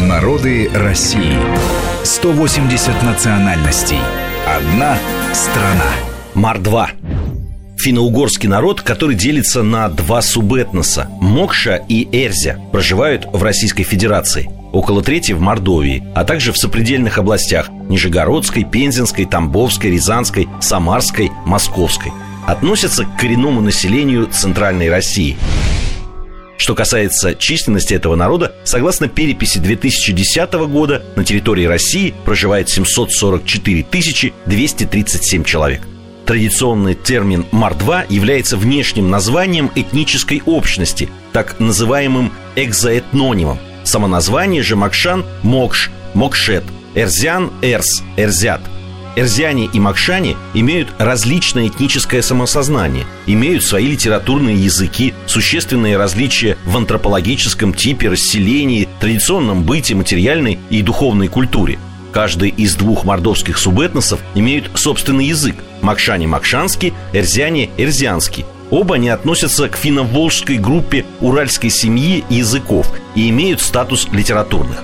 Народы России. 180 национальностей. Одна страна. Мар-2. Финно-угорский народ, который делится на два субэтноса – Мокша и Эрзя, проживают в Российской Федерации. Около трети в Мордовии, а также в сопредельных областях – Нижегородской, Пензенской, Тамбовской, Рязанской, Самарской, Московской. Относятся к коренному населению Центральной России. Что касается численности этого народа, согласно переписи 2010 года на территории России проживает 744 237 человек. Традиционный термин «мордва» является внешним названием этнической общности, так называемым экзоэтнонимом. Самоназвание же Макшан – Мокш, Мокшет, Эрзян – Эрс, Эрзят – Эрзяне и макшане имеют различное этническое самосознание, имеют свои литературные языки, существенные различия в антропологическом типе, расселении, традиционном быте, материальной и духовной культуре. Каждый из двух мордовских субэтносов имеют собственный язык – макшане – макшанский, эрзяне – эрзианский. Оба они относятся к финно-волжской группе уральской семьи языков и имеют статус литературных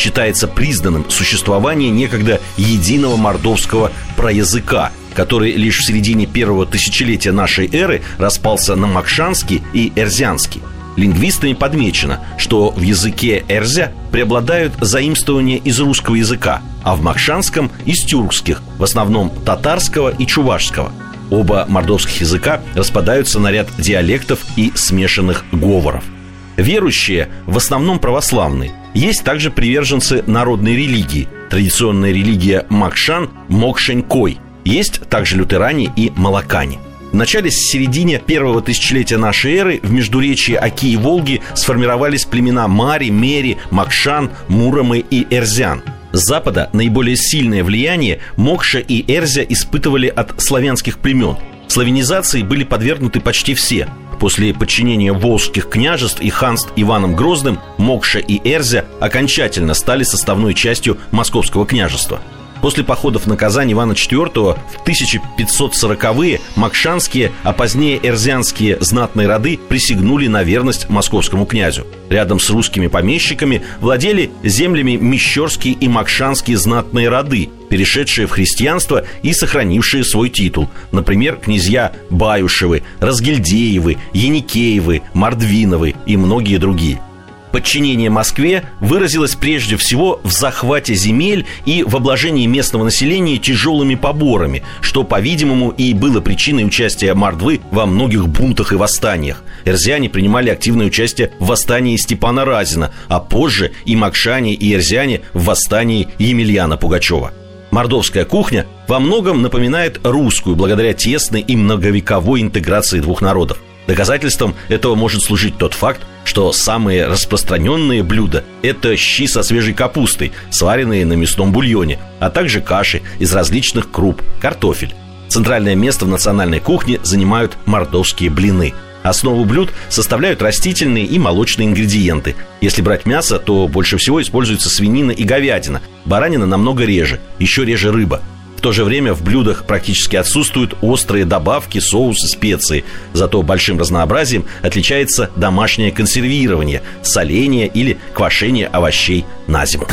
считается признанным существование некогда единого мордовского проязыка, который лишь в середине первого тысячелетия нашей эры распался на макшанский и эрзянский. Лингвистами подмечено, что в языке эрзя преобладают заимствования из русского языка, а в макшанском – из тюркских, в основном татарского и чувашского. Оба мордовских языка распадаются на ряд диалектов и смешанных говоров – Верующие в основном православные. Есть также приверженцы народной религии. Традиционная религия Макшан – Мокшенькой. Есть также лютеране и молокане. В начале середине первого тысячелетия нашей эры в междуречии Оки и Волги сформировались племена Мари, Мери, Макшан, Муромы и Эрзян. С запада наиболее сильное влияние Мокша и Эрзя испытывали от славянских племен. Славянизации были подвергнуты почти все после подчинения волжских княжеств и ханств Иваном Грозным, Мокша и Эрзя окончательно стали составной частью московского княжества. После походов на Казань Ивана IV в 1540-е макшанские, а позднее эрзянские знатные роды присягнули на верность московскому князю. Рядом с русскими помещиками владели землями мещерские и макшанские знатные роды, перешедшие в христианство и сохранившие свой титул. Например, князья Баюшевы, Разгильдеевы, Яникеевы, Мордвиновы и многие другие – Подчинение Москве выразилось прежде всего в захвате земель и в обложении местного населения тяжелыми поборами, что, по-видимому, и было причиной участия Мордвы во многих бунтах и восстаниях. Эрзяне принимали активное участие в восстании Степана Разина, а позже и Макшане, и Эрзяне в восстании Емельяна Пугачева. Мордовская кухня во многом напоминает русскую благодаря тесной и многовековой интеграции двух народов. Доказательством этого может служить тот факт, что самые распространенные блюда – это щи со свежей капустой, сваренные на мясном бульоне, а также каши из различных круп, картофель. Центральное место в национальной кухне занимают мордовские блины. Основу блюд составляют растительные и молочные ингредиенты. Если брать мясо, то больше всего используется свинина и говядина. Баранина намного реже, еще реже рыба – в то же время в блюдах практически отсутствуют острые добавки, соусы, специи. Зато большим разнообразием отличается домашнее консервирование, соление или квашение овощей на зиму.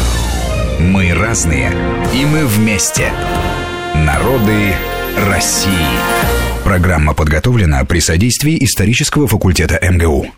Мы разные, и мы вместе. Народы России. Программа подготовлена при содействии исторического факультета МГУ.